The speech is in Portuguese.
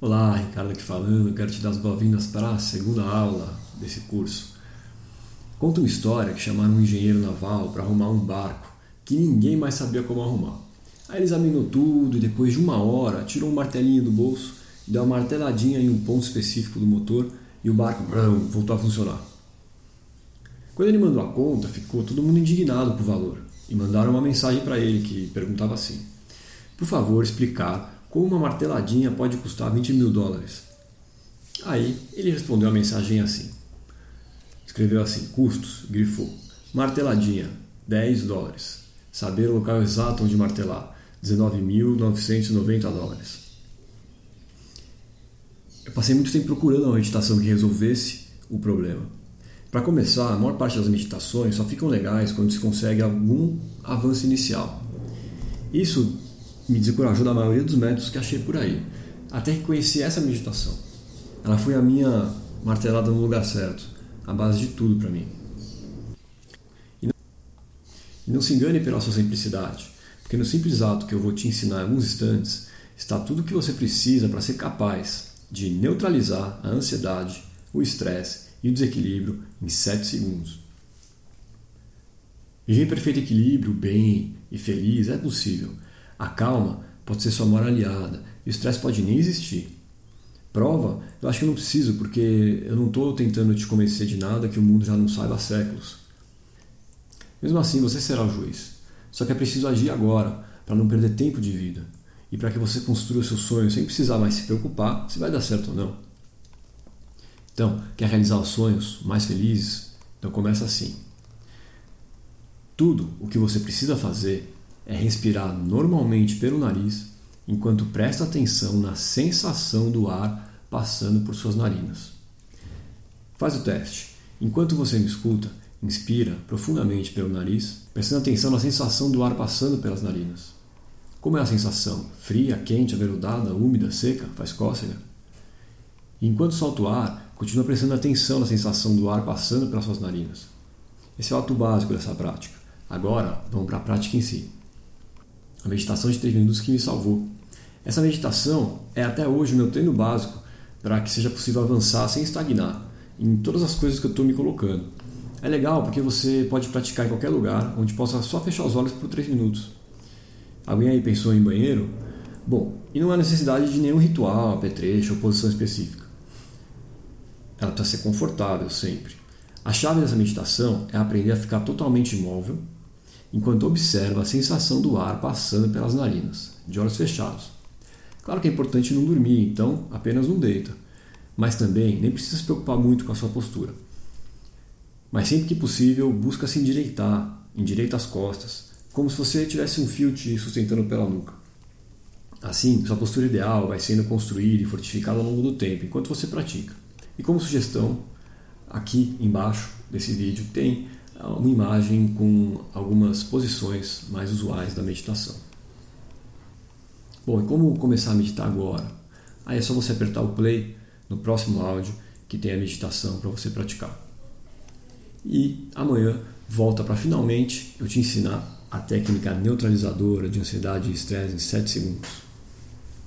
Olá, Ricardo aqui falando, quero te dar as boas-vindas para a segunda aula desse curso. Conta uma história que chamaram um engenheiro naval para arrumar um barco que ninguém mais sabia como arrumar. Aí ele examinou tudo e depois de uma hora tirou um martelinho do bolso e deu uma marteladinha em um ponto específico do motor e o barco brum, voltou a funcionar. Quando ele mandou a conta, ficou todo mundo indignado com o valor e mandaram uma mensagem para ele que perguntava assim: Por favor, explicar como uma marteladinha pode custar 20 mil dólares? Aí ele respondeu a mensagem assim. Escreveu assim: custos, grifou. Marteladinha, 10 dólares. Saber o local exato onde martelar, 19.990 dólares. Eu passei muito tempo procurando uma meditação que resolvesse o problema. Para começar, a maior parte das meditações só ficam legais quando se consegue algum avanço inicial. Isso me desencorajou da maioria dos métodos que achei por aí. Até que conheci essa meditação. Ela foi a minha martelada no lugar certo, a base de tudo para mim. E não, e não se engane pela sua simplicidade, porque no simples ato que eu vou te ensinar em alguns instantes está tudo o que você precisa para ser capaz de neutralizar a ansiedade, o estresse e o desequilíbrio em 7 segundos. Viver em perfeito equilíbrio, bem e feliz é possível a calma pode ser sua maior aliada e o estresse pode nem existir. Prova, eu acho que eu não preciso, porque eu não estou tentando te convencer de nada que o mundo já não saiba há séculos. Mesmo assim, você será o juiz. Só que é preciso agir agora, para não perder tempo de vida. E para que você construa seus sonhos sem precisar mais se preocupar se vai dar certo ou não. Então, quer realizar os sonhos mais felizes? Então começa assim. Tudo o que você precisa fazer é respirar normalmente pelo nariz enquanto presta atenção na sensação do ar passando por suas narinas. Faz o teste. Enquanto você me escuta, inspira profundamente pelo nariz, prestando atenção na sensação do ar passando pelas narinas. Como é a sensação? Fria, quente, aveludada, úmida, seca? Faz cócega? Enquanto solta o ar, continua prestando atenção na sensação do ar passando pelas suas narinas. Esse é o ato básico dessa prática. Agora, vamos para a prática em si a meditação de 3 minutos que me salvou. Essa meditação é até hoje o meu treino básico para que seja possível avançar sem estagnar em todas as coisas que eu estou me colocando. É legal porque você pode praticar em qualquer lugar onde possa só fechar os olhos por 3 minutos. Alguém aí pensou em banheiro? Bom, e não há necessidade de nenhum ritual, apetrecho ou posição específica. Ela precisa ser confortável sempre. A chave dessa meditação é aprender a ficar totalmente imóvel enquanto observa a sensação do ar passando pelas narinas, de olhos fechados. Claro que é importante não dormir, então apenas não deita. Mas também nem precisa se preocupar muito com a sua postura. Mas sempre que possível, busca se endireitar, endireita as costas, como se você tivesse um fio te sustentando pela nuca. Assim, sua postura ideal vai sendo construída e fortificada ao longo do tempo, enquanto você pratica. E como sugestão, aqui embaixo desse vídeo tem uma imagem com algumas posições mais usuais da meditação. Bom, e como começar a meditar agora? Aí é só você apertar o play no próximo áudio que tem a meditação para você praticar. E amanhã volta para finalmente eu te ensinar a técnica neutralizadora de ansiedade e estresse em 7 segundos.